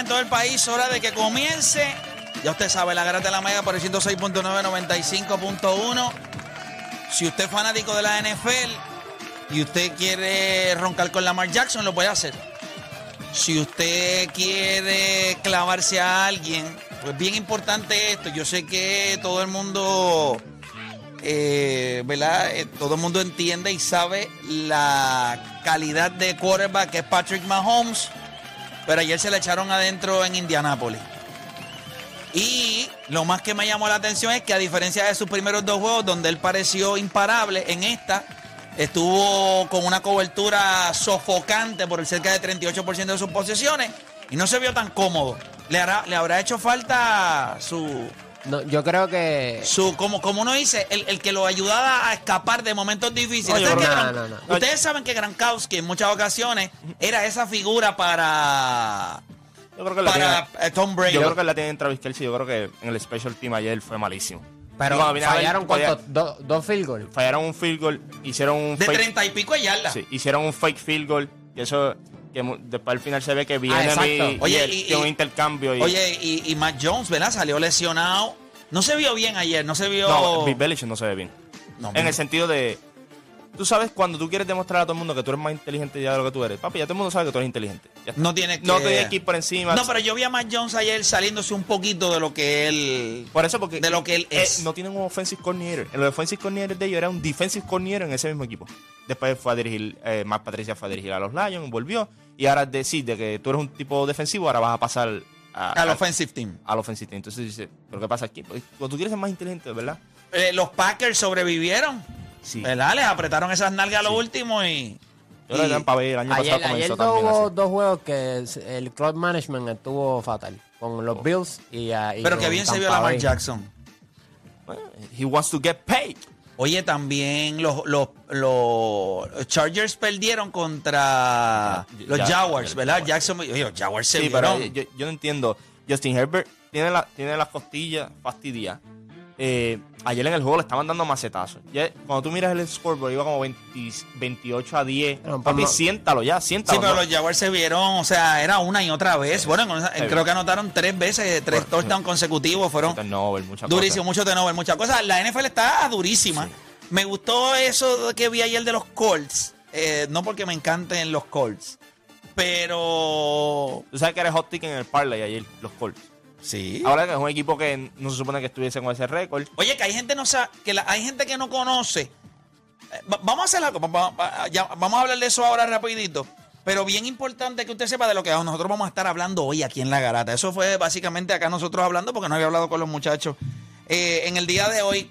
en todo el país, hora de que comience. Ya usted sabe, la garata de la mega por el 106.9, 95.1. Si usted es fanático de la NFL y usted quiere roncar con Lamar Jackson, lo puede hacer. Si usted quiere clavarse a alguien, pues bien importante esto. Yo sé que todo el mundo eh, ¿verdad? Eh, todo el mundo entiende y sabe la calidad de quarterback que es Patrick Mahomes, pero ayer se le echaron adentro en Indianápolis. Y lo más que me llamó la atención es que a diferencia de sus primeros dos juegos, donde él pareció imparable, en esta estuvo con una cobertura sofocante por el cerca de 38% de sus posesiones y no se vio tan cómodo. Le, hará, le habrá hecho falta su, No, yo creo que. su, como, como uno dice, el, el que lo ayudaba a escapar de momentos difíciles. No, yo ¿Ustedes, Gran- no, no, no. ustedes saben que Gronkowski en muchas ocasiones era esa figura para, Yo creo que la para tiene, eh, Tom Brady. yo creo que la tiene en Travis Kelce. Yo creo que en el special team ayer fue malísimo. Pero fallaron cuántos? Do- dos field goals. Fallaron un field goal, hicieron un de treinta y pico de yardas. sí, hicieron un fake field goal y eso que después al final se ve que viene Ah, y, Oye, y, un intercambio y Oye, y, y Matt Jones, ¿verdad? Salió lesionado. No se vio bien ayer, no se vio. no, Belichick no se ve bien. No, En el sentido de tú sabes cuando tú quieres demostrar a todo el mundo que tú eres más inteligente ya de lo que tú eres. Papi, ya todo el mundo sabe que tú eres inteligente. Ya no tiene que. No tienes que ir por encima. No, pero yo vi a Matt Jones ayer saliéndose un poquito de lo que él. Por eso, porque de lo que él eh, es. no tienen un offensive coordinator. El offensive coordinator de ellos era un defensive coordinator en ese mismo equipo. Después fue a dirigir, eh, Matt Patricia fue a dirigir a los Lions, volvió. Y ahora decir de que tú eres un tipo defensivo, ahora vas a pasar a, Al offensive team. al offensive team. Entonces dice, ¿pero qué pasa aquí? Cuando tú quieres ser más inteligente, ¿verdad? Eh, los Packers sobrevivieron. Sí. ¿Verdad? Les apretaron esas nalgas a lo último y. Yo creo que y- Tampa Bay el año Ayer, pasado ayer comenzó dos, también hubo así. dos juegos que el club management estuvo fatal. Con los Bills y, ah, y Pero con que bien se vio Tampa Lamar Bay. Jackson. He wants to get paid. Oye, también los, los, los Chargers perdieron contra Ya- los ya- Jaguars, ¿verdad? Jaguars. Jackson, oye, los Jaguars se Sí, pero vieron. yo, yo no entiendo. Justin Herbert tiene, la, tiene las costillas fastidiadas. Eh, ayer en el juego le estaban dando macetazos. Ya, cuando tú miras el scoreboard, iba como 20 28 a 10. Pero, Papi, pero- siéntalo ya, Sí, siéntalo. pero ¿no? los Jaguars se vieron, o sea, era una y otra vez. Bueno, Sí. creo que anotaron tres veces, tres Bueno, touchdowns consecutivos, fueron Turnover, muchas cosas. mucho turnover, muchas cosas. La NFL está durísima. Me gustó eso que vi ayer de los Colts, eh, no porque me encanten los Colts, pero Tú sabes que eres hot tick en el parlay ayer, los Colts. Sí. Ahora que es un equipo que no se supone que estuviese con ese récord. Oye, que hay gente no sabe, que la- hay gente que no conoce Eh, va- Vamos a hacer algo. vamos a hablar de eso ahora rapidito. Pero bien importante que usted sepa de lo que nosotros vamos a estar hablando hoy aquí en La Garata. Eso fue básicamente acá nosotros hablando porque no había hablado con los muchachos eh, en el día de hoy.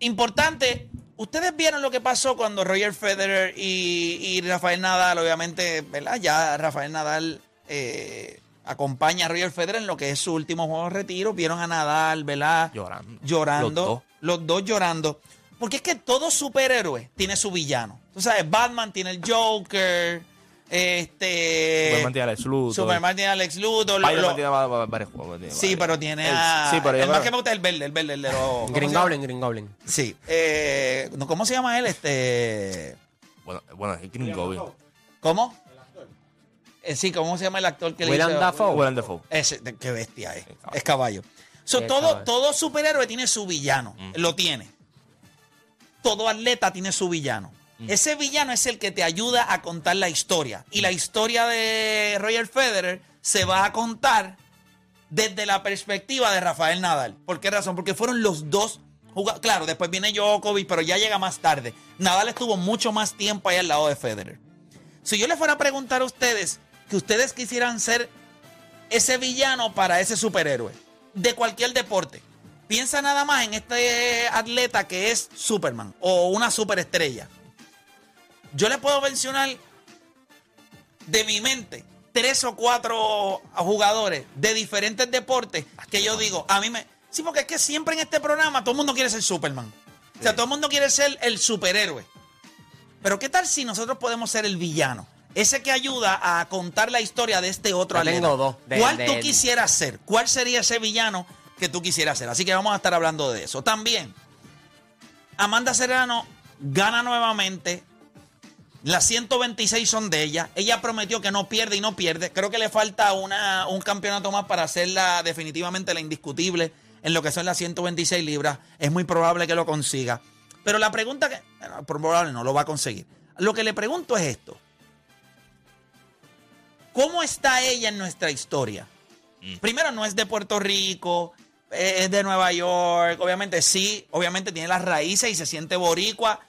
Importante, ustedes vieron lo que pasó cuando Roger Federer y, y Rafael Nadal, obviamente, ¿verdad? Ya Rafael Nadal eh, acompaña a Roger Federer en lo que es su último juego de retiro. Vieron a Nadal, ¿verdad? Llorando. Llorando. Los dos. los dos llorando. Porque es que todo superhéroe tiene su villano. Tú sabes, Batman tiene el Joker. Este. Superman tiene a Lex Luthor. Superman tiene a Lex Luthor. lo- lo- tiene va- va- varios juegos. tiene sí, pero tiene El- a. Sí, pero yo el más creo- que me gusta es el verde, el verde, el de los. ¿cómo Green? Goblin, Green Goblin. Sí. Eh, no, ¿Cómo se llama él? Este. Bueno, bueno, es Green Goblin. ¿Cómo? Eh, sí, ¿cómo se llama el actor que Willem le hizo? Dafoe. Willem Dafoe. Ese, de- qué bestia es. Es caballo. Es caballo. So, Es todo, caballo. todo superhéroe tiene su villano. Mm. Lo tiene. Todo atleta tiene su villano. Mm. Ese villano es el que te ayuda a contar la historia. Y la historia de Roger Federer se va a contar desde la perspectiva de Rafael Nadal. ¿Por qué razón? Porque fueron los dos jugadores. Claro, después viene Djokovic, pero ya llega más tarde. Nadal estuvo mucho más tiempo ahí al lado de Federer. Si yo les fuera a preguntar a ustedes que ustedes quisieran ser ese villano para ese superhéroe de cualquier deporte, piensa nada más en este atleta que es Superman o una superestrella. Yo le puedo mencionar de mi mente tres o cuatro jugadores de diferentes deportes que yo digo, a mí me... Sí, porque es que siempre en este programa todo el mundo quiere ser Superman. O sea, todo el mundo quiere ser el superhéroe. Pero ¿qué tal si nosotros podemos ser el villano? Ese que ayuda a contar la historia de este otro atleta. tengo dos. De- ¿Cuál de- tú quisieras ser? ¿Cuál sería ese villano que tú quisieras ser? Así que vamos a estar hablando de eso. También, Amanda Serrano gana nuevamente. Las 126 son de ella. Ella prometió que no pierde y no pierde. Creo que le falta una, un campeonato más para hacerla definitivamente la indiscutible en lo que son las 126 libras. Es muy probable que lo consiga. Pero la pregunta que... bueno, probable no lo va a conseguir. Lo que le pregunto es esto. ¿Cómo está ella en nuestra historia? Primero, no es de Puerto Rico, es de Nueva York. Obviamente sí, obviamente tiene las raíces y se siente boricua.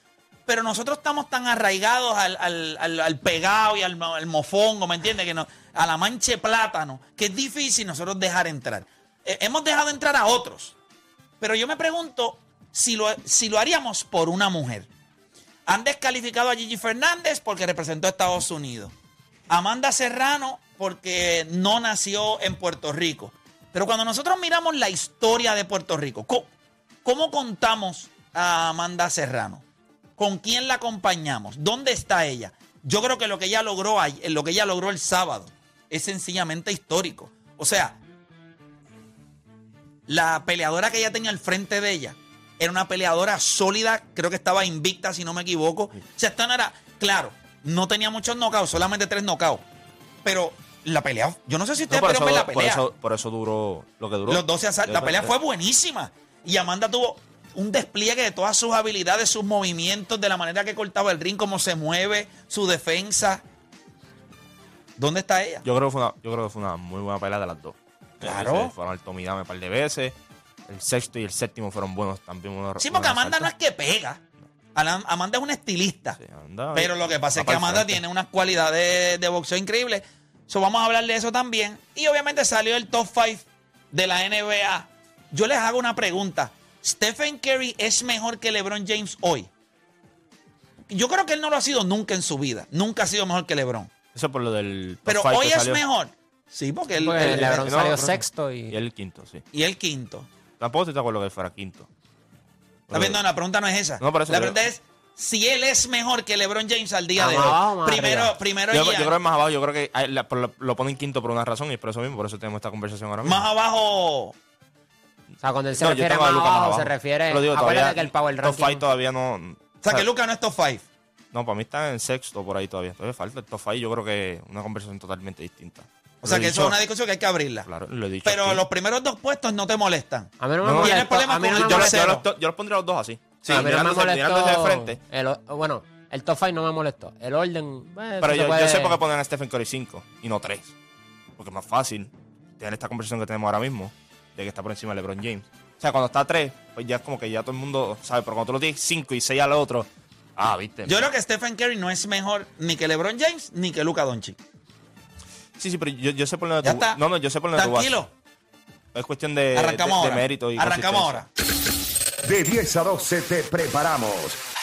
Pero nosotros estamos tan arraigados al, al, al- al pegado y al, al mofongo, ¿me entiendes? Que no, a la manche plátano, que es difícil nosotros dejar entrar. Eh, hemos dejado entrar a otros. Pero yo me pregunto si lo, si lo haríamos por una mujer. Han descalificado a Gigi Fernández porque representó a Estados Unidos. Amanda Serrano porque no nació en Puerto Rico. Pero cuando nosotros miramos la historia de Puerto Rico, ¿cómo, contamos a Amanda Serrano? ¿Con quién la acompañamos? ¿Dónde está ella? Yo creo que lo que ella logró, lo que ella logró el sábado es sencillamente histórico. O sea, la peleadora que ella tenía al frente de ella era una peleadora sólida, creo que estaba invicta, si no me equivoco. O sea, esta era, claro, no tenía muchos knockouts, solamente tres knockouts. Pero la pelea, yo no sé si No, ustedes eso, ver la por, pelea. eso, por eso duró lo que duró. Los 12 asaltos. La pelea fue buenísima. Y Amanda tuvo un despliegue de todas sus habilidades, sus movimientos, de la manera que cortaba el ring, cómo se mueve, su defensa. ¿Dónde está ella? Yo creo que fue una, yo creo que fue una muy buena pelea de las dos. Claro. Se Fueron al Tomidame un par de veces. El sexto y el séptimo fueron buenos también. Unos, Sí, porque Amanda no es que pega. Amanda es una estilista. Sí, anda- Pero lo que pasa es que el Amanda frente. tiene unas cualidades de boxeo increíbles. So, vamos a hablar de eso también. Y obviamente salió el top 5 de la NBA. Yo les hago una pregunta. ¿Stephen Curry es mejor que LeBron James hoy? Yo creo que él no lo ha sido nunca en su vida. Nunca ha sido mejor que LeBron. Eso por lo del. top Pero five hoy que es salió. mejor. Sí, porque él, Porque él- LeBron no, salió sexto Y y... el quinto, sí. y el quinto. Tampoco estoy de acuerdo que él fuera quinto. Está bien, no, la pregunta no es esa. No, por eso la pregunta es si él es mejor que LeBron James al día de hoy. abajo, primero, arriba. primero Yo, yo creo que es más abajo. Yo creo que a la- lo, lo ponen quinto por una razón y por eso mismo. Por eso tenemos esta conversación ahora mismo. más abajo. O sea, cuando él se No, refiere a más más abajo, se refiere... Pero digo, todavía, que el Power top Ranking... five todavía no. O sea, que Lucas no es top 5. No, para mí está en sexto por ahí todavía. Todavía falta el top five. Yo creo que es una conversación totalmente distinta. O sea, que eso es una discusión que hay que abrirla. Claro, lo he dicho. Pero aquí. los primeros dos puestos no te molestan. A mí no me No, no, ¿tienes molestó. problema A mí con no el me yo, molestó. yo, los, yo los pondría los dos así. Sí, a mí no me mirándose de molestó... frente. el bueno, el top 5 no me molestó. El orden... eh, Pero yo, puede- yo sé por qué ponen a Stephen Curry 5 y no 3. Porque es más fácil tener esta conversación que tenemos ahora mismo de que está por encima de LeBron James. O sea, cuando está 3, pues ya es como que ya todo el mundo sabe. Pero cuando tú lo tienes 5 y 6 al otro, Ah, viste. Yo creo que Stephen Curry no es mejor ni que LeBron James ni que Luka Doncic. Sí, sí, pero yo, yo sé por dónde tú. No, no, yo sé por dónde tú vas. Tranquilo. Es cuestión de, Arrancamos de- de ahora. mérito y Arrancamos ahora. De 10 a 12 te preparamos.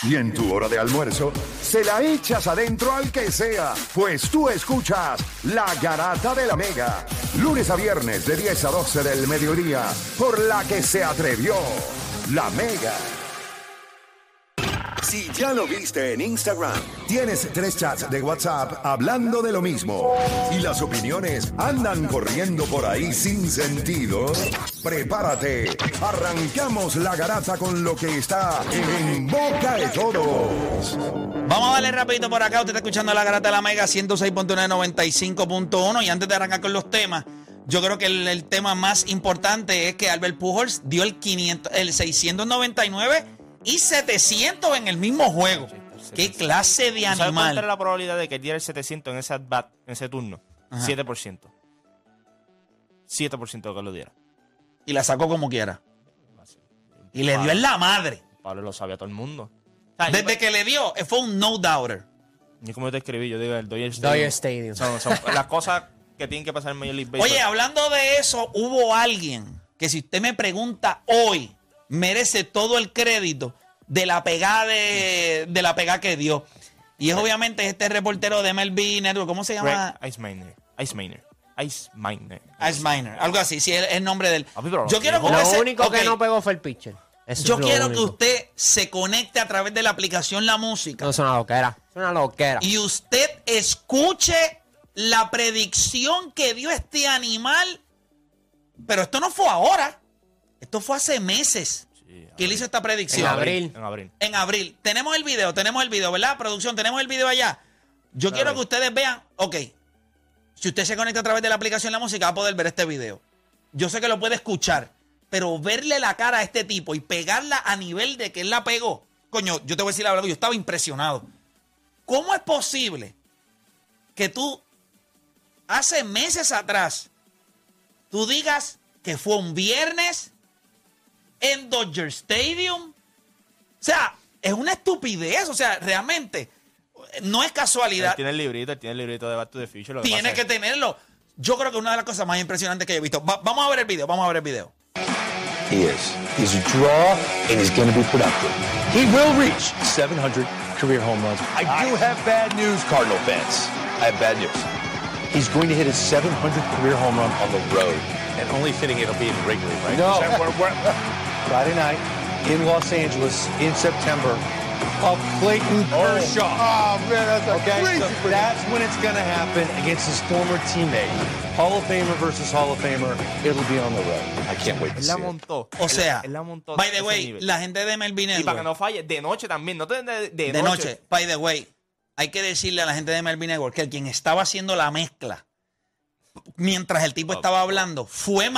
Y en tu hora de almuerzo, se la echas adentro al que sea, pues tú escuchas La Garata de la Mega. Lunes a viernes de 10 a 12 del mediodía, por la que se atrevió La Mega. Si ya lo viste en Instagram, tienes tres chats de WhatsApp hablando de lo mismo y las opiniones andan corriendo por ahí sin sentido, prepárate. Arrancamos la garata con lo que está en boca de todos. Vamos a darle rapidito por acá. Usted está escuchando la garata de la Mega 106.995.1. Y antes de arrancar con los temas, yo creo que el, tema más importante es que Albert Pujols dio el 500, el 699 y 700 en el mismo juego. ¿Qué clase de ¿Tú ¿Sabes cuánta era animal? la probabilidad de que diera el 700 en ese at-bat, en ese turno? Ajá. 7%. 7% de que lo diera. Y la sacó como quiera. Y le dio en la madre. Pablo lo sabía todo el mundo. Desde que le dio, eh, fue un no doubter. Ni como yo te escribí, yo digo el Dodger Stadium. Dodger Stadium. Son, son las cosas que tienen que pasar en Major League Baseball. Oye, hablando de eso, hubo alguien que si usted me pregunta hoy, merece todo el crédito de la pegada de, de la pegada que dio. Y es obviamente este reportero de MLB Network, ¿cómo se llama? Ice Miner. Ice Miner. Ice Miner. Ice Miner, algo así, sí, es el nombre del. Yo quiero que lo único que no pegó fue el pitcher. Eso Yo quiero que usted se conecte a través de la aplicación La Música No es una loquera. Es una loquera. y usted escuche la predicción que dio este animal. Pero esto no fue ahora. Esto fue hace meses que él hizo esta predicción. En abril. En abril. En abril. Tenemos el video, tenemos el video, ¿verdad? Producción, tenemos el video allá. Yo quiero que ustedes vean, ok, si usted se conecta a través de la aplicación La Música va a poder ver este video. Yo sé que lo puede escuchar, pero verle la cara a este tipo y pegarla a nivel de que él la pegó, coño, yo te voy a decir la verdad, yo estaba impresionado. ¿Cómo es posible que tú, hace meses atrás, tú digas que fue un viernes en Dodger Stadium? O sea, es una estupidez. O sea, realmente no es Él casualidad. tiene el librito, él tiene el librito de Back to the Future. lo Tiene pasa que es- tenerlo. Yo creo que una de las cosas más impresionantes que yo he visto. Va- vamos a ver el video, vamos a ver el video. He is. He's a draw, and he's going to be productive. He will reach 700 career home runs. I do have bad news, Cardinal fans. I have bad news. He's going to hit his 700th career home run on the road. And only fitting it'll be in Wrigley, right? No. Where- where- Friday night in Los Angeles in September of Clayton Kershaw. Oh, man, that's a Okay, crazy so that's when it's going to happen against his former teammate. Hall of Famer versus Hall of Famer. It'll be on the road. I can't wait to Él see la it. montó. O Él- sea, él la montó. by the way, nivel. la gente de Melvin Y para que no falle, de noche también. No te de, de, de noche, by the way, hay que decirle a la gente de Melvin Network que el quien estaba haciendo la mezcla mientras el tipo estaba hablando fue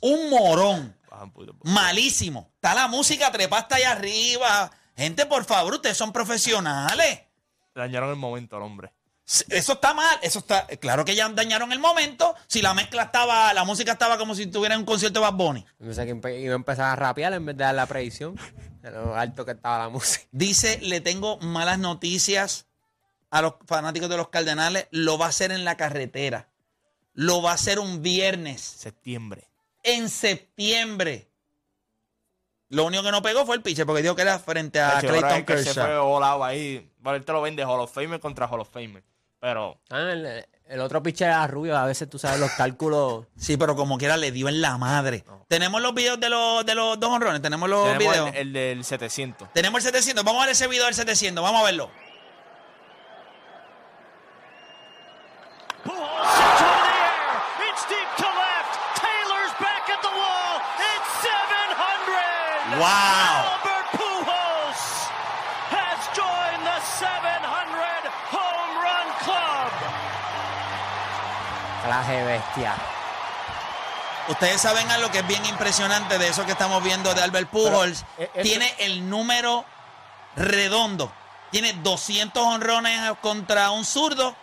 un morón. Baja un poquito. Malísimo. Está la música trepasta allá arriba. Gente, por favor, ustedes son profesionales. Dañaron el momento al hombre. Eso está mal, eso está. Claro que ya dañaron el momento. Si la mezcla estaba, la música estaba como si tuviera un concierto de Bad Bunny. Pensé que iba a empezar a rapear en vez de dar la predicción. De lo alto que estaba la música. Dice, le tengo malas noticias a los fanáticos de los Cardenales. Lo va a hacer en la carretera. Lo va a hacer un viernes, Septiembre. En septiembre. Lo único que no pegó fue el pitcher, porque dijo que era frente a Clayton es que se fue Kershaw. volado ahí. Bueno, él te lo vende Hall of Famer contra Hall of Famer. Pero Ah, el, el otro pitcher era rubio. A veces tú sabes los cálculos. Sí, pero como quiera le dio en la madre. Tenemos los videos de los, de los dos honrones, tenemos los tenemos videos. el, el del 700. Tenemos el 700. Vamos a ver ese video del 700. Vamos a verlo. Ustedes saben algo que es bien impresionante de eso que estamos viendo de Albert Pujols. eh, Tiene el número redondo. Tiene 200 honrones contra un zurdo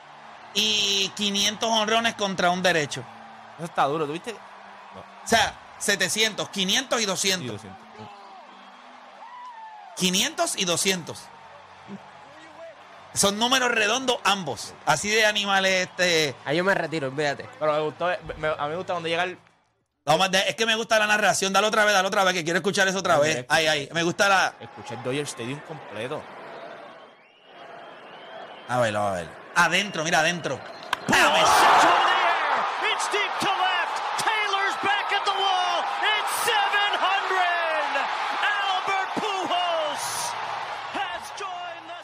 y 500 honrones contra un derecho. Eso está duro, ¿tuviste? O sea, 700, 500 y 200. Sí, 200. 500 y 200. Son números redondos ambos. Así de animales este. Ahí yo me retiro, olvídate. Pero me gustó, me- a mí me gusta cuando llega el. Vamos, es que me gusta la narración. Dale otra vez, dale otra vez, que quiero escuchar eso otra vez. Ay, ay. Me gusta la. Escuché el Dodger Stadium completo. A ver, a ver. Adentro, mira, adentro. To the air. It's deep to left. Taylor's back at the wall. It's 700. Albert Pujols has joined the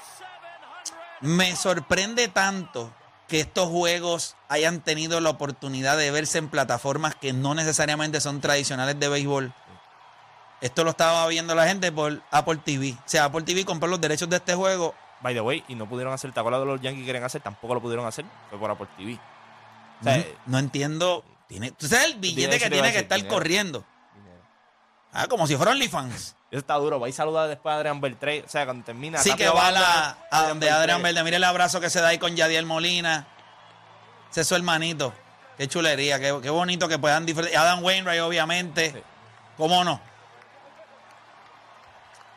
700. Me sorprende tanto que estos juegos hayan tenido la oportunidad de verse en plataformas que no necesariamente son tradicionales de béisbol. Esto lo estaba viendo la gente por Apple TV. O sea, Apple TV compró los derechos de este juego. By the way, y no pudieron hacer, ¿te acuerdas de los Yankees quieren hacer? Tampoco lo pudieron hacer. Fue por Apple TV. O sea, no, no entiendo. Tiene, ¿Tú sabes el billete que tiene que estar dinero. corriendo? Ah, como si fuera OnlyFans. Eso está duro. Va y saluda después a Adrian Beltré. O sea, cuando termina. Sí que va a, la, a donde Beltré. Adrián Verde. Mire el abrazo que se da ahí con Yadiel Molina. Ese es su hermanito. Qué chulería, qué, qué bonito que puedan disfrutar. Adam Wainwright, obviamente. Sí. ¿Cómo no?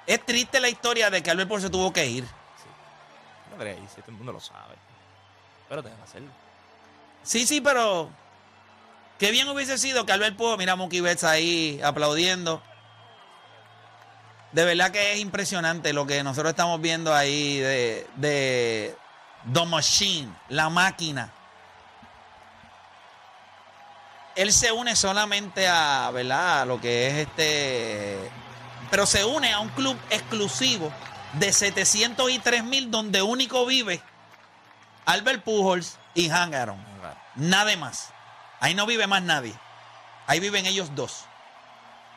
Es triste la historia de que Albert Pujols se tuvo que ir. No crees, si todo el mundo lo sabe. Pero tenés que hacerlo. Sí, sí, pero qué bien hubiese sido que Albert Pujols, mira a Mookie Betts ahí aplaudiendo. De verdad que es impresionante lo que nosotros estamos viendo ahí de, de The Machine, la máquina. Él se une solamente a, ¿verdad? A lo que es este... Pero se une a un club exclusivo de 703 mil donde único vive Albert Pujols y Hank Aaron. Nada más. Ahí no vive más nadie. Ahí viven ellos dos.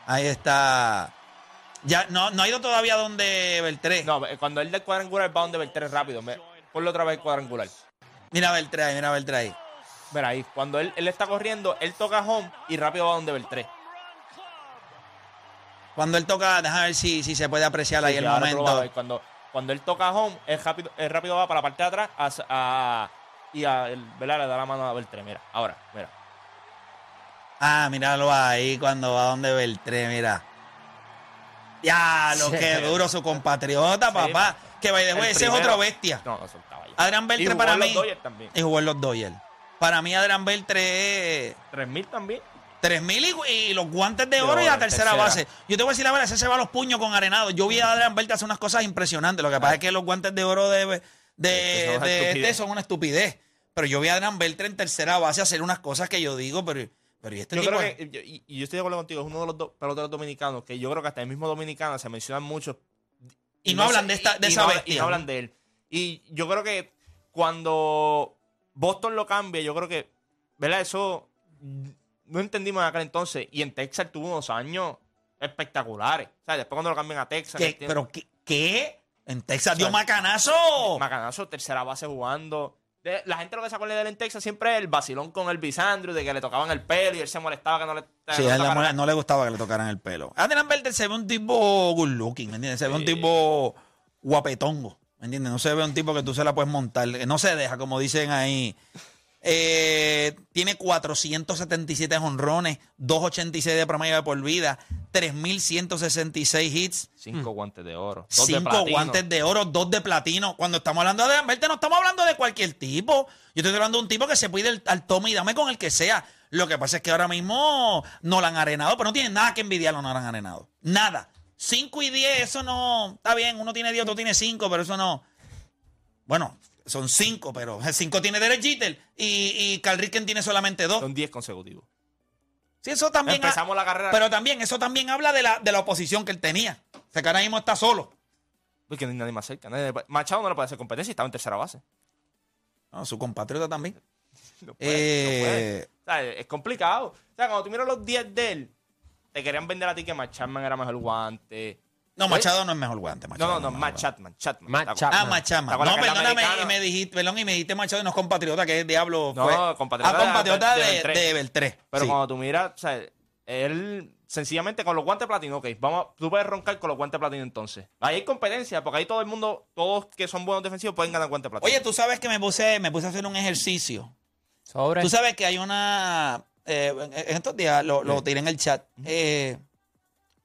Ahí está. Ya no, no ha ido todavía donde Beltré. No, eh, cuando él del cuadrangular va donde Beltré rápido. Me, ponlo otra vez el cuadrangular. Mira Beltré ahí, mira Beltré ahí. Mira ahí, cuando él, él está corriendo, él toca home y rápido va donde Beltré. Cuando él toca, déjame ver si, si se puede apreciar ahí Sí, el momento. ver. Cuando, cuando él toca home, él rápido, él rápido va para la parte de atrás a- a- y a, ¿verdad? le da la mano a Beltré. Mira, ahora, mira. Ah, míralo ahí cuando va donde Beltré, mira. Ya, lo que duro su compatriota, papá. Que by the way, ese es primero- otro bestia. No, eso estaba ahí. Adrián Y jugó para en los mí. Dodgers también. Y jugó en los Dodgers. Para mí, Adrián Beltré es 3000 también. 3000 y, y los guantes de oro y oro, la tercera, tercera. base. Yo te voy a decir la verdad, ese se va a los puños con arenado. Yo vi a Adrián Beltré hacer unas cosas impresionantes. Lo que pasa es que los guantes de oro de, de, son una de estupidez. son una estupidez. Pero yo vi a Adrián Beltré en tercera base hacer unas cosas que yo digo, pero, pero ¿y este Yo tipo? creo que, yo- y, y yo estoy de acuerdo contigo, es uno de los do- peloteros dominicanos que yo creo que hasta el mismo dominicano se mencionan mucho. Y no hablan se- de esta- de y esa no bestia. Y no hablan de él. Y yo creo que cuando Boston lo cambia, yo creo que, ¿verdad? Eso mm, no entendimos en aquel entonces. Y en Texas tuvo unos años espectaculares. O sea, después cuando lo cambian a Texas. ¿Qué? ¿Pero qué? qué? En Texas O sea, dio macanazo. Macanazo, tercera base jugando. De- La gente lo que se acuerda de él en Texas siempre es el vacilón con el Bisandro, de que le tocaban el pelo y él se molestaba que no le. Sí, no él le- no le gustaba que le tocaran el pelo. Adrián Beltré se ve un tipo good looking, ¿me entiendes? Se ve un tipo guapetongo, ¿me entiendes? No se ve un tipo que tú se la puedes montar, que no se deja, como dicen ahí. Eh, tiene 477 honrones, 286 de promedio de por vida, 3166 hits, Cinco guantes de oro. dos de 5 platino. guantes de oro, 2 de platino. Cuando estamos hablando de Beltré, no estamos hablando de cualquier tipo. Yo estoy hablando de un tipo que se pide el- al tome y dame con el que sea. Lo que pasa es que ahora mismo no lo han arenado, pero no tiene nada que envidiarlo, no lo han arenado. Nada. 5 y 10, eso no. Está bien, uno tiene 10, otro tiene 5, pero eso no. Bueno, son 5, pero 5 tiene Derek Jeter y, y Ricken tiene solamente 2. Son 10 consecutivos. Sí, eso también. ha- Empezamos la carrera. pero también, eso también habla de la, de la oposición que él tenía. O sea, que ahora mismo está solo. Porque no hay nadie más cerca. nadie Machado no le puede hacer competencia y estaba en tercera base. No, su compatriota también. No puede, no puede. Eh, O sea, es complicado. O sea, cuando tú miras los 10 de él, te querían vender a ti que Matt Chapman era mejor guante. No, Machado no es mejor guante. No, Machado no, no, es Matt mejor Chapman. Chapman. Matt ¿Te acuerdas? Chapman. Ah, Machado. ¿Te acuerdas No, que perdóname, americano- y me dijiste, perdón, y me dijiste Machado y no es compatriota, que es diablo. No, fue. compatriota Ah, compatriota de- de, de de, Beltré. Beltré. Pero sí. cuando tú miras, o sea, él sencillamente con los guantes platino, ok, vamos, a- tú puedes roncar con los guantes platino entonces. Ahí hay competencia, porque ahí todo el mundo, todos que son buenos defensivos pueden ganar guantes platino. Oye, tú sabes que me puse, me puse a hacer un ejercicio. Sobre. Tú sabes que hay una. eh, en- en estos días lo, lo tiré en el chat. Eh,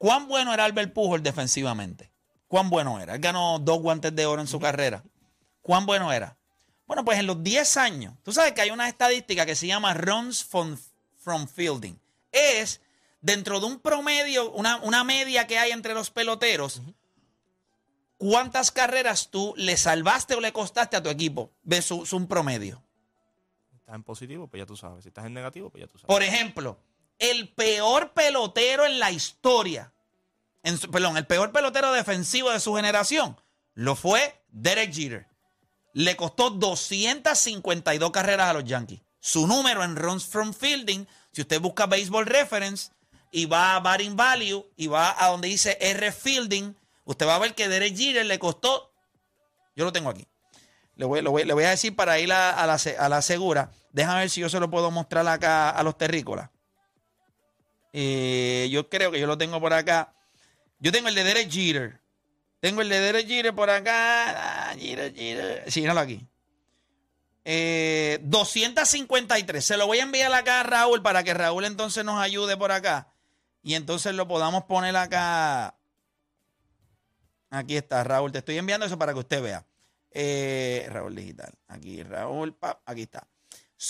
¿Cuán bueno era Albert Pujol defensivamente? ¿Cuán bueno era? Él ganó dos guantes de oro en su carrera. ¿Cuán bueno era? Bueno, pues en los 10 años, tú sabes que hay una estadística que se llama runs from, from fielding. Es dentro de un promedio, una, una media que hay entre los peloteros, cuántas carreras tú le salvaste o le costaste a tu equipo versus un promedio. Estás en positivo, pues ya tú sabes. Si estás en negativo, pues ya tú sabes. Por ejemplo, el peor pelotero en la historia, en su- perdón, el peor pelotero defensivo de su generación, lo fue Derek Jeter. Le costó 252 carreras a los Yankees. Su número en runs from fielding, si usted busca Baseball Reference y va a batting value y va a donde dice R fielding, usted va a ver que Derek Jeter le costó, yo lo tengo aquí. Le voy, lo voy- le voy a decir para ir a, a la, a la segura. Déjame ver si yo se lo puedo mostrar acá a los terrícolas. Eh, yo creo que yo lo tengo por acá. Yo tengo el de Derek Jeter. Tengo el de Derek Jeter por acá. Ah, Jeter, Jeter. Sí, míralo aquí. Eh, 253. Se lo voy a enviar acá a Raúl para que Raúl entonces nos ayude por acá. Y entonces lo podamos poner acá. Aquí está, Raúl. Te estoy enviando eso para que usted vea. Eh, Raúl Digital. Aquí, Raúl. aquí está.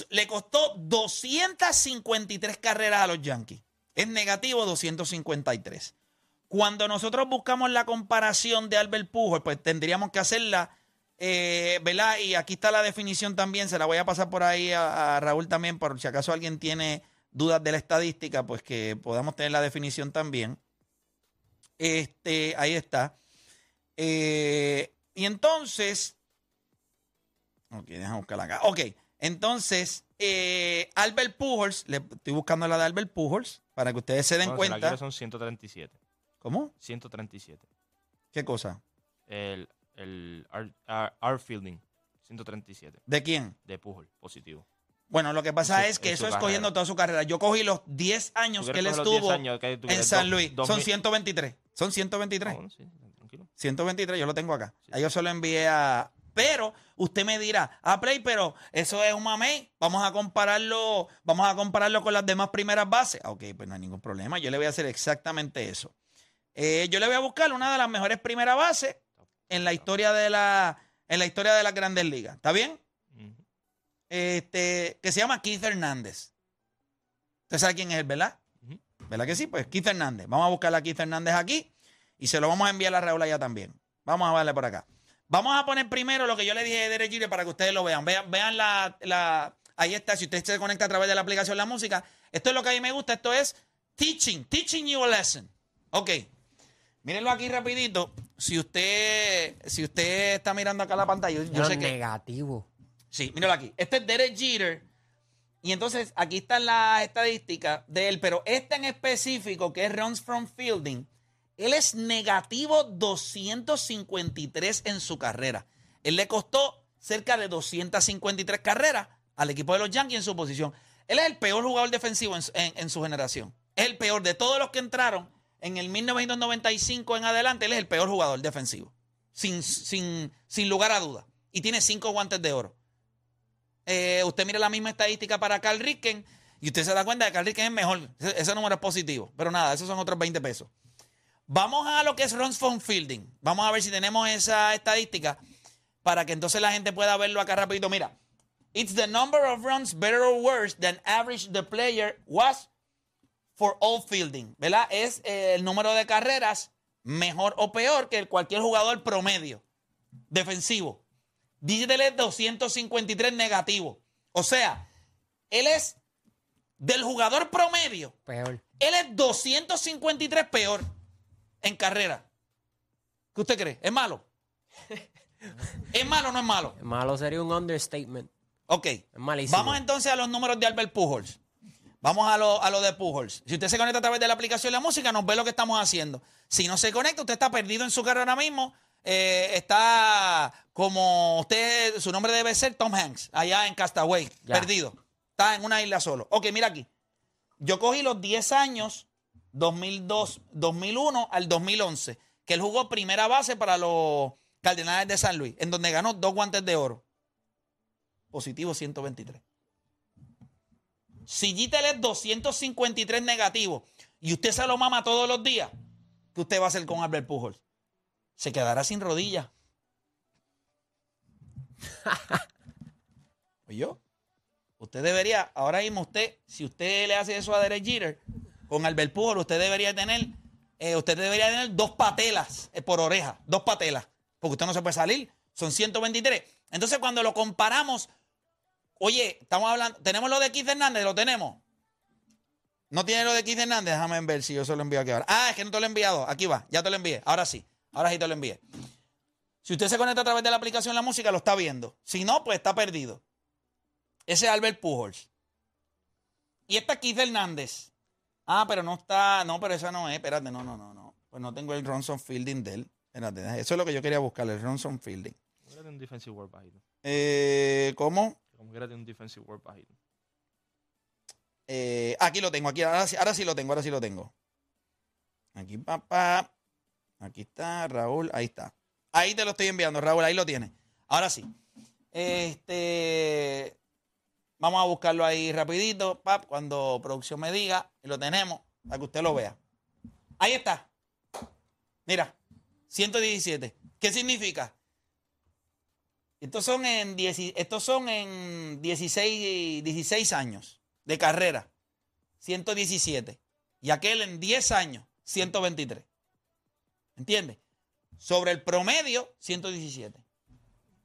Le costó 253 carreras a los Yankees. Es negativo 253. Cuando nosotros buscamos la comparación de Albert Pujol, pues tendríamos que hacerla, eh, ¿verdad? Y aquí está la definición también, se la voy a pasar por ahí a, Raúl también, por si acaso alguien tiene dudas de la estadística, pues que podamos tener la definición también. Este, ahí está. Eh, y entonces, ok, déjame buscarla acá. Ok, entonces, eh, Albert Pujols, le estoy buscando la de Albert Pujols para que ustedes se den Bueno, si cuenta. quieres son 137. ¿Cómo? 137. ¿Qué cosa? El, el R fielding, 137. ¿De quién? De Pujol, positivo. Bueno, lo que pasa es que eso es cogiendo carrera. toda su carrera. Yo cogí los 10 años ¿Tú que él quieres coger los 10 estuvo años que tú en? San Luis. dos Son mil- 123. Son 123. Ah, bueno, sí, tranquilo. 123, yo lo tengo acá. Ahí yo se lo envié a. Pero usted me dirá, a Play, pero eso es un mamey. Vamos a compararlo, vamos a compararlo con las demás primeras bases. Ah, Ok, pues no hay ningún problema. Yo le voy a hacer exactamente eso. Eh, yo le voy a buscar una de las mejores primeras bases en la historia de la, en la historia de las grandes ligas. ¿Está bien? Este, que se llama Keith Hernández. ¿Usted sabe quién es él, verdad? ¿Verdad que sí? Pues Keith Hernández. Vamos a buscar a Keith Hernández aquí y se lo vamos a enviar a Raúl allá también. Vamos a darle por acá. Vamos a poner primero lo que yo le dije de Derek Jeter para que ustedes lo vean. Vean, vean la, la- Ahí está. Si usted se conecta a través de la aplicación La Música. Esto es lo que a mí me gusta. Esto es teaching. Teaching you a lesson. Ok. Mírenlo aquí rapidito. Si usted, si usted está mirando acá la pantalla, yo, yo sé que... negativo. Sí, míralo aquí. Este es Derek Jeter. Y entonces aquí están las estadísticas de él, pero este en específico, que es runs from fielding, él es negativo 253 en su carrera. Él le costó cerca de 253 carreras al equipo de los Yankees en su posición. Él es el peor jugador defensivo en, su- en- en su generación. Es el peor de todos los que entraron en el 1995 en adelante. Él es el peor jugador defensivo. Sin, lugar a duda. Y tiene cinco guantes de oro. Eh, usted mira la misma estadística para Carl Ricken y usted se da cuenta de que Carl Ricken es mejor. Ese número es positivo. Pero nada, esos son otros 20 pesos. Vamos a lo que es runs from fielding. Vamos a ver si tenemos esa estadística para que entonces la gente pueda verlo acá rapidito. Mira, it's the number of runs better or worse than average the player was for all fielding. ¿Verdad? Es eh, el número de carreras mejor o peor que cualquier jugador promedio defensivo. Dígitele 253 negativo. O sea, él es del jugador promedio. Peor. Él es 253 peor en carrera. ¿Qué usted cree? ¿Es malo? ¿Es malo o no es malo? Malo sería un understatement. Ok. Es malísimo. Vamos entonces a los números de Albert Pujols. Vamos a lo, a lo de Pujols. Si usted se conecta a través de la aplicación de la música, nos ve lo que estamos haciendo. Si no se conecta, usted está perdido en su carrera ahora mismo. Eh, está como usted, su nombre debe ser Tom Hanks, allá en Castaway, Ya. perdido. Está en una isla solo. Ok, mira aquí. Yo cogí los 10 años, 2002, 2001 al 2011, que él jugó primera base para los Cardenales de San Luis, en donde ganó dos guantes de oro. Positivo 123. Si Gitel es 253 negativo y usted se lo mama todos los días, ¿qué usted va a hacer con Albert Pujols? Se quedará sin rodillas. Yo. Usted debería, ahora mismo usted, si usted le hace eso a Derek Jeter, con Albert Pujol, usted debería tener, eh, usted debería tener dos patelas eh, por oreja, dos patelas, porque usted no se puede salir, son 123. Entonces cuando lo comparamos, oye, estamos hablando, tenemos lo de Keith Hernández, lo tenemos. No tiene lo de Keith Hernández, déjame ver si yo se lo envío aquí ahora. Ah, es que no te lo he enviado, aquí va, ya te lo envié, ahora sí, ahora sí te lo envié. Si usted se conecta a través de la aplicación La Música, lo está viendo. Si no, pues está perdido. Ese es Albert Pujols. Y esta Keith Hernández. Ah, pero no está. No, pero esa no es. Espérate, no, no, no, no. Pues no tengo el Ronson Fielding de él. Espérate, eso es lo que yo quería buscar, el Ronson Fielding. Como un defensive work bajito. Eh, ¿Cómo? Como un defensive work bajito. Eh, aquí lo tengo, aquí. Ahora, sí- ahora sí lo tengo, ahora sí lo tengo. Aquí, papá. Aquí está, Raúl. Ahí está. Ahí te lo estoy enviando, Raúl. Ahí lo tienes. Ahora sí. Este. Vamos a buscarlo ahí rapidito, pap, cuando producción me diga. Y lo tenemos, para que usted lo vea. Ahí está. Mira, 117. ¿Qué significa? Estos son en, 10 estos son en 16, 16 años de carrera, 117. Y aquel en 10 años, 123. ¿Entiendes? Sobre el promedio, 117.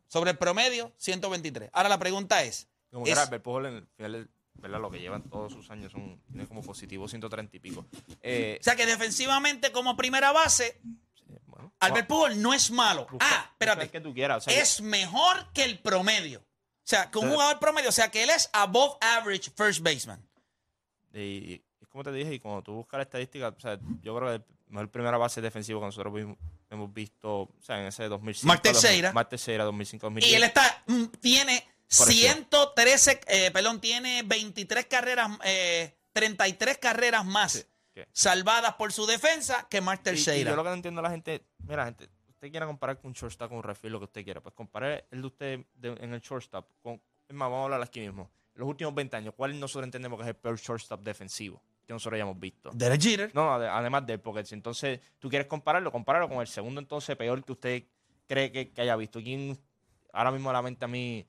Sobre el promedio, 123. Ahora la pregunta es, Como Es- quiera, Albert Pujols, en el final, ¿verdad? Lo que llevan todos sus años son, tiene como positivo 130 y pico. Eh, o sea que defensivamente como primera base, bueno, Albert Pujol no es malo. busca- Ah, espérate. que tú quieras. o sea, Es mejor que el promedio. O sea, que un jugador promedio, o sea, que él es above average first baseman. Y es como te dije, y cuando tú buscas la estadística, o sea, yo creo que el mejor primera base defensivo que nosotros hemos visto, o sea, en ese 2005. Mark Teixeira. 2000, Mark Teixeira, 2005, 2010. Y él está, mm, tiene. 113, eh, perdón, tiene 23 carreras, eh, 33 carreras más salvadas por su defensa que Mark Teixeira. yo lo que no entiendo a la gente, mira, gente, usted quiera comparar con un shortstop, con un refil, lo que usted quiera, pues compare el de usted de- en el shortstop con, es más, vamos a hablar aquí mismo. Los últimos 20 años, ¿cuál nosotros entendemos que es el peor shortstop defensivo que nosotros hayamos visto? Derek Jeter. No, ade- además de él, porque si entonces tú quieres compararlo, compáralo con el segundo entonces peor que usted cree que, que haya visto. ¿Quién ahora mismo a la mente a mí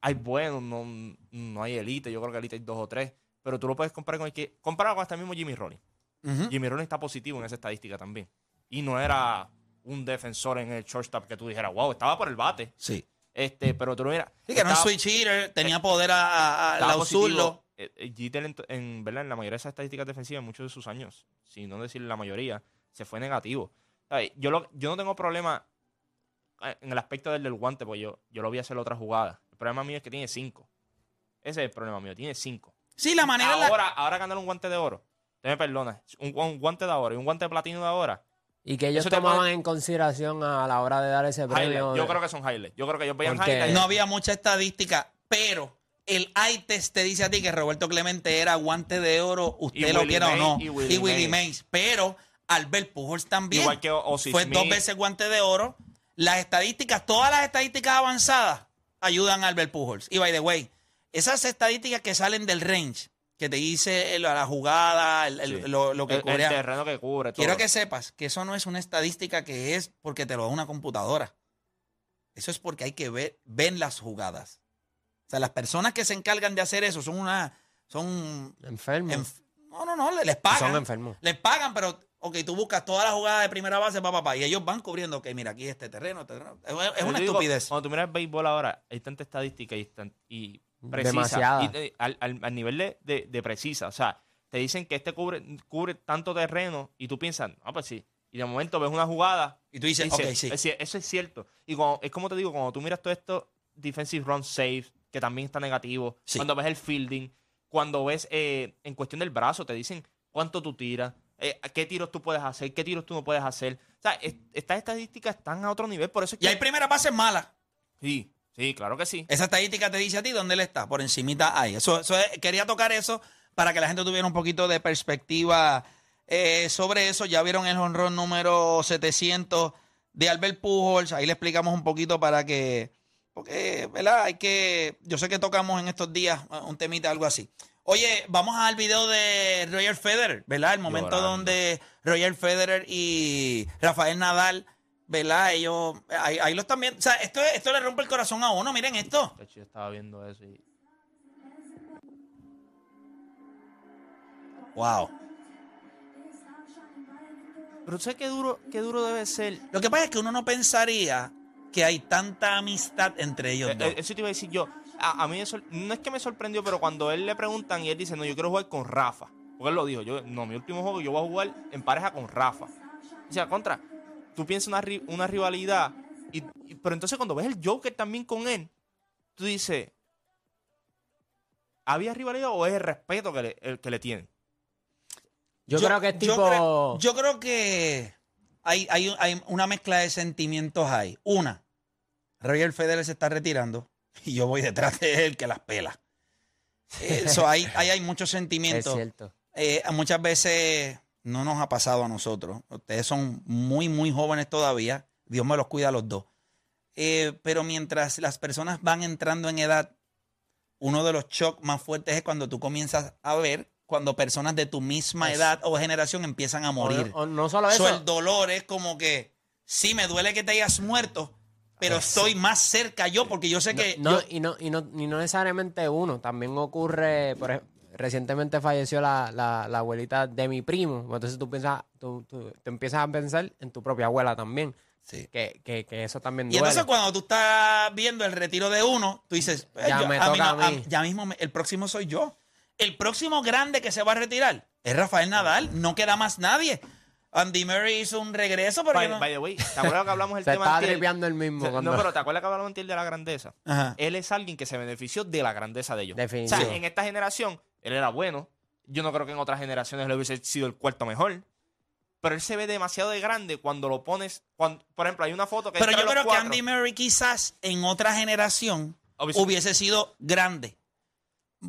hay buenos, no, no hay elite, yo creo que elite hay dos o tres, pero tú lo puedes comparar con el que comparado con hasta mismo Jimmy Rollins. Jimmy Rollins está positivo en esa estadística también. Y no era un defensor en el shortstop que tú dijeras, wow, estaba por el bate. Sí. Este, pero tú lo miras. Sí, que era un switch hitter, tenía poder a, a- a. Eh, eh, Jeter, en, en, ¿verdad? en la mayoría de esas estadísticas defensivas, en muchos de sus años, si no decir la mayoría, se fue negativo. ¿Sabes? Yo, lo- yo no tengo problema eh, en el aspecto del del guante, porque yo, yo lo vi hacer otra jugada. El problema mío es que tiene cinco. Ese es el problema mío, tiene cinco. Sí, la manera en la- Ahora, ahora ganar un guante de oro, usted me perdona, un, un guante de oro y un guante de platino de ahora, Y que ellos te tomaban puede- en consideración a la hora de dar ese premio. highlight. yo creo que son highlights. Yo creo que ellos veían Porque- highlights. no había mucha estadística, pero el eye test te dice a ti que Roberto Clemente era guante de oro, usted Y lo quiera o no, y y Willie Mays. Mays. Pero Albert Pujols también Igual que fue Smith. dos veces guante de oro. Las estadísticas, todas las estadísticas avanzadas ayudan a Albert Pujols. Y by the way, esas estadísticas que salen del range, que te dice el- la jugada, el- el- Sí. lo, lo que el, el cubre. terreno que cubre. Quiero todo. que sepas que eso no es una estadística que es porque te lo da una computadora. Eso es porque hay que ver, ven las jugadas. O sea, las personas que se encargan de hacer eso son una, son, Enfermo. enf- no, no, no, le- les pagan. Son enfermos. Les pagan, pero, ok, tú buscas todas las jugadas de primera base, papá, papá, y ellos van cubriendo, ok, mira, aquí este terreno, este terreno. Es, una digo, estupidez. Cuando tú miras el béisbol ahora, hay tanta estadística y, tan- y precisa. Demasiada. Y te- al, al- al nivel de, de- de precisa. O sea, te dicen que este cubre, cubre tanto terreno y tú piensas, ah, pues sí. Y de momento ves una jugada. Y tú dices, dices, ok, sí. eso es cierto. Y cuando- es como te digo, cuando tú miras todo esto, defensive run saves, que también está negativo. Sí. Cuando ves el fielding, cuando ves eh, en cuestión del brazo, te dicen cuánto tú tiras, eh, qué tiros tú puedes hacer, qué tiros tú no puedes hacer. O sea, es- estas estadísticas están a otro nivel. Por eso es Y hay primeras bases malas. Sí, sí, claro que sí. Esa estadística te dice a ti dónde él está, por encimita ahí. Eso, eso es- quería tocar eso para que la gente tuviera un poquito de perspectiva eh, sobre eso. Ya vieron el honrón número 700 de Albert Pujols. Ahí le explicamos un poquito para que, porque, ¿verdad? Hay que, yo sé que tocamos en estos días un temita, algo así. Oye, vamos al video de Roger Federer, ¿verdad? El momento Llorando. donde Roger Federer y Rafael Nadal ¿verdad? Ellos, ahí, ahí lo están viendo. O sea, esto, esto le rompe el corazón a uno. Miren esto. De hecho, yo estaba viendo eso y. Wow. Pero sé qué duro, qué duro debe ser. Lo que pasa es que uno no pensaría que hay tanta amistad entre ellos Eh, dos. eh, Eso te iba a decir yo. A, a mí me sor- no es que me sorprendió, pero cuando él le preguntan y él dice, no, yo quiero jugar con Rafa. Porque él lo dijo, yo, no, mi último juego yo voy a jugar en pareja con Rafa. O sea, contra, tú piensas una, una rivalidad, y, y- pero entonces cuando ves el Joker también con él, tú dices, ¿había rivalidad o es el respeto que le, el que le tienen? Yo, creo que es yo tipo. creo- yo creo que hay, hay, hay una mezcla de sentimientos ahí. Una, Roger Federer se está retirando y yo voy detrás de él que las pela. Eso, ahí, ahí hay muchos es sentimientos. cierto. Eh, muchas veces no nos ha pasado a nosotros. Ustedes son muy, muy jóvenes todavía. Dios me los cuida a los dos. Eh, pero mientras las personas van entrando en edad, uno de los shocks más fuertes es cuando tú comienzas a ver cuando personas de tu misma edad o generación empiezan a morir. O, o no solo So, eso. el dolor es como que, sí, me duele que te hayas muerto, pero estoy más cerca yo porque yo sé que... No, yo- y, no, y, no, y no necesariamente uno. También ocurre, por ejemplo, recientemente falleció la, la, la abuelita de mi primo. Entonces tú piensas, tú, tú- tú empiezas a pensar en tu propia abuela también. Sí. Que, que, que eso también Y duele. entonces cuando tú estás viendo el retiro de uno, tú dices, Ya me toca mí no- a mí. ya mismo me- el próximo soy yo. El próximo grande que se va a retirar es Rafael Nadal, no queda más nadie. Andy Murray hizo un regreso porque By, no- by the way, ¿te acuerdas que hablamos el Se tema estaba antier? tripeando el mismo. Se- cuando- No, pero ¿te acuerdas que hablamos antier de la grandeza? Ajá. Él es alguien que se benefició de la grandeza de ellos. Definitivo. O sea, en esta generación, él era bueno. Yo no creo que en otras generaciones le hubiese sido el cuarto mejor. Pero él se ve demasiado de grande cuando lo pones. Cuando, por ejemplo, hay una foto que Pero yo creo que Andy Murray quizás en otra generación hubiese sido grande.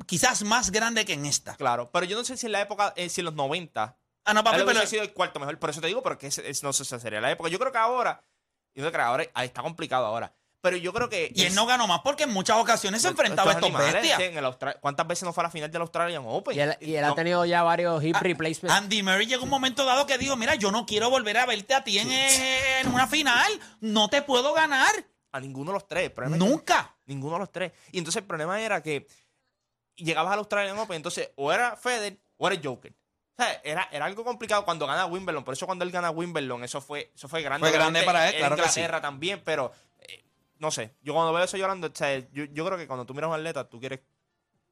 Quizás más grande que en esta. Claro, pero yo no sé si en la época, eh, si en los 90, Ah, no, papi, pero sido el cuarto mejor. Por eso te digo, porque ese no sé si sería la época. Yo creo que ahora, yo creo que ahora ahí está complicado ahora. Pero yo creo que. y él es- no ganó más porque en muchas ocasiones se enfrentaba a estos animales, bestias. sí, en el Austra- ¿Cuántas veces no fue a la final del Australian Open? y él, y él ha tenido ya varios hip Ah, replacements. Andy Murray llegó un momento dado que dijo, mira, yo no quiero volver a verte a ti en, en una final. No te puedo ganar. A ninguno de los tres. El problema es que- Nunca. Ninguno de los tres. Y entonces el problema era que llegabas al Australian Open, entonces o era Federer o era Joker. O sea, era, era algo complicado cuando gana Wimbledon. Por eso cuando él gana Wimbledon, eso fue, eso fue grande. Fue grande para él, en claro que sí. Inglaterra también, pero eh, no sé. Yo cuando veo eso llorando, o sea, yo, yo creo que cuando tú miras a un atleta, tú quieres,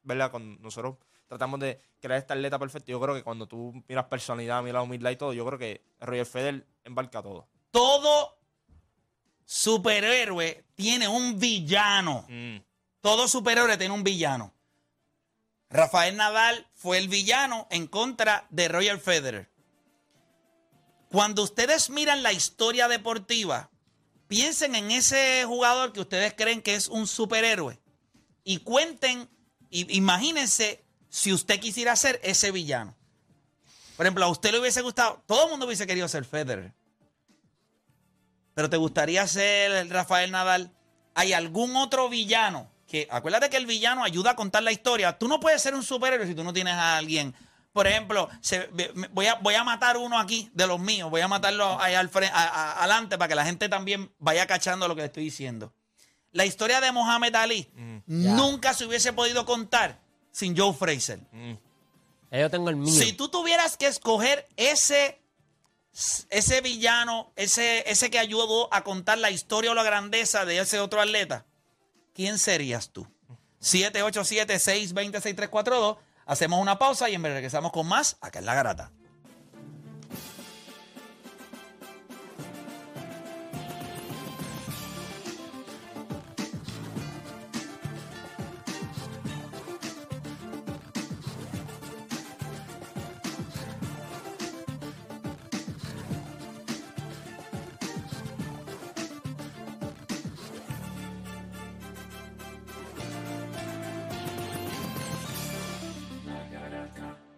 ¿verdad? Con nosotros tratamos de crear este atleta perfecto. Yo creo que cuando tú miras personalidad, miras humildad y todo, yo creo que Roger Federer embarca todo. Todo superhéroe tiene un villano. Mm. Todo superhéroe tiene un villano. Rafael Nadal fue el villano en contra de Roger Federer. Cuando ustedes miran la historia deportiva, piensen en ese jugador que ustedes creen que es un superhéroe y cuenten, y, imagínense si usted quisiera ser ese villano. Por ejemplo, a usted le hubiese gustado, todo el mundo hubiese querido ser Federer. Pero te gustaría ser Rafael Nadal. ¿Hay algún otro villano? Que acuérdate que el villano ayuda a contar la historia. Tú no puedes ser un superhéroe si tú no tienes a alguien. Por ejemplo, se- voy, a, voy a matar uno aquí de los míos. Voy a matarlo ahí al frente, adelante para que la gente también vaya cachando lo que le estoy diciendo. La historia de Mohamed Ali nunca se hubiese podido contar sin Joe Fraser. Ya yo tengo el mío. Si tú tuvieras que escoger ese, ese villano, ese, ese que ayudó a contar la historia o la grandeza de ese otro atleta, ¿quién serías tú? 787-620-6342. Hacemos una pausa y en breve regresamos con más acá en La Garata.